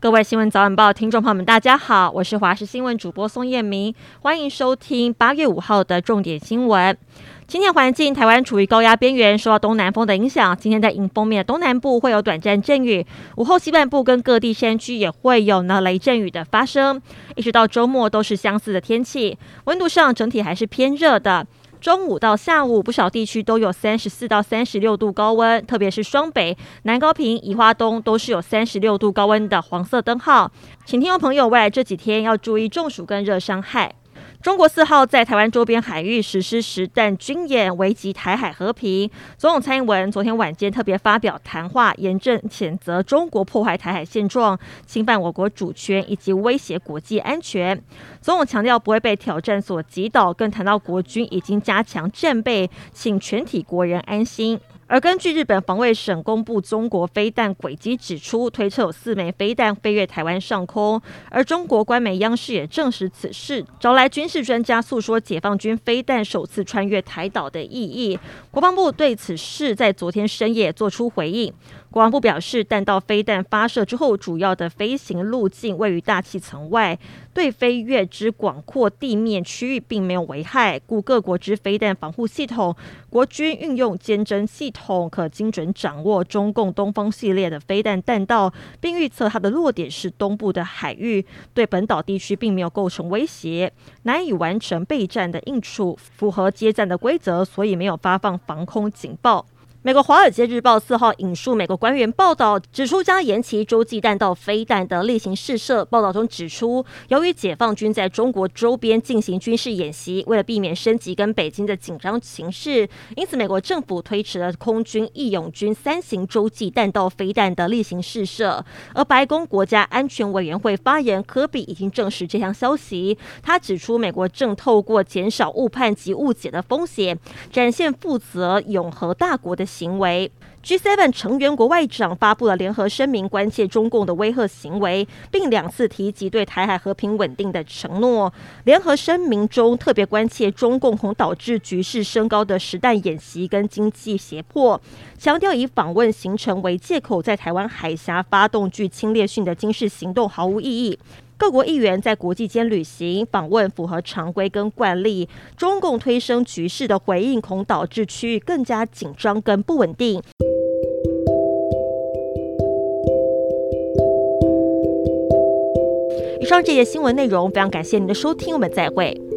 各位新闻早晚报听众朋友们，大家好，我是华视新闻主播宋燕明，欢迎收听八月五号的重点新闻。今天环境，台湾处于高压边缘，受到东南风的影响。今天在迎风面东南部会有短暂阵雨，午后西半部跟各地山区也会有呢雷阵雨的发生。一直到周末都是相似的天气，温度上整体还是偏热的。中午到下午，不少地区都有三十四到三十六度高温，特别是双北、南高平、宜花东都是有三十六度高温的黄色灯号。请听众朋友未来这几天要注意中暑跟热伤害。中国四号在台湾周边海域实施实弹军演，危及台海和平。总统蔡英文昨天晚间特别发表谈话，严正谴责中国破坏台海现状、侵犯我国主权以及威胁国际安全。总统强调不会被挑战所击倒，更谈到国军已经加强战备，请全体国人安心。而根据日本防卫省公布中国飞弹轨迹指出，推测有四枚飞弹飞越台湾上空。而中国官媒央视也证实此事，招来军事专家诉说解放军飞弹首次穿越台岛的意义。国防部对此事在昨天深夜做出回应。国防部表示，弹道飞弹发射之后，主要的飞行路径位于大气层外，对飞越之广阔地面区域并没有危害，故各国之飞弹防护系统，国军运用监侦系统，可精准掌握中共东风系列的飞弹弹道，并预测它的落点是东部的海域，对本岛地区并没有构成威胁，难以完成备战的应处，符合接战的规则，所以没有发放防空警报。美国《华尔街日报》四号引述美国官员报道，指出将延期洲际弹道飞弹的例行试射。报道中指出，由于解放军在中国周边进行军事演习，为了避免升级跟北京的紧张情势，因此美国政府推迟了空军义勇军三型洲际弹道飞弹的例行试射。而白宫国家安全委员会发言人科比已经证实这项消息。他指出，美国正透过减少误判及误解的风险，展现负责永和大国的行为，G7 成员国外长发布了联合声明，关切中共的威吓行为，并两次提及对台海和平稳定的承诺。联合声明中特别关切中共恐导致局势升高的实弹演习跟经济胁迫，强调以访问行程为借口，在台湾海峡发动具侵略性的军事行动毫无意义。各国议员在国际间旅行访问符合常规跟惯例，中共推升局势的回应恐导致区域更加紧张跟不稳定。以上这些新闻内容，非常感谢您的收听，我们再会。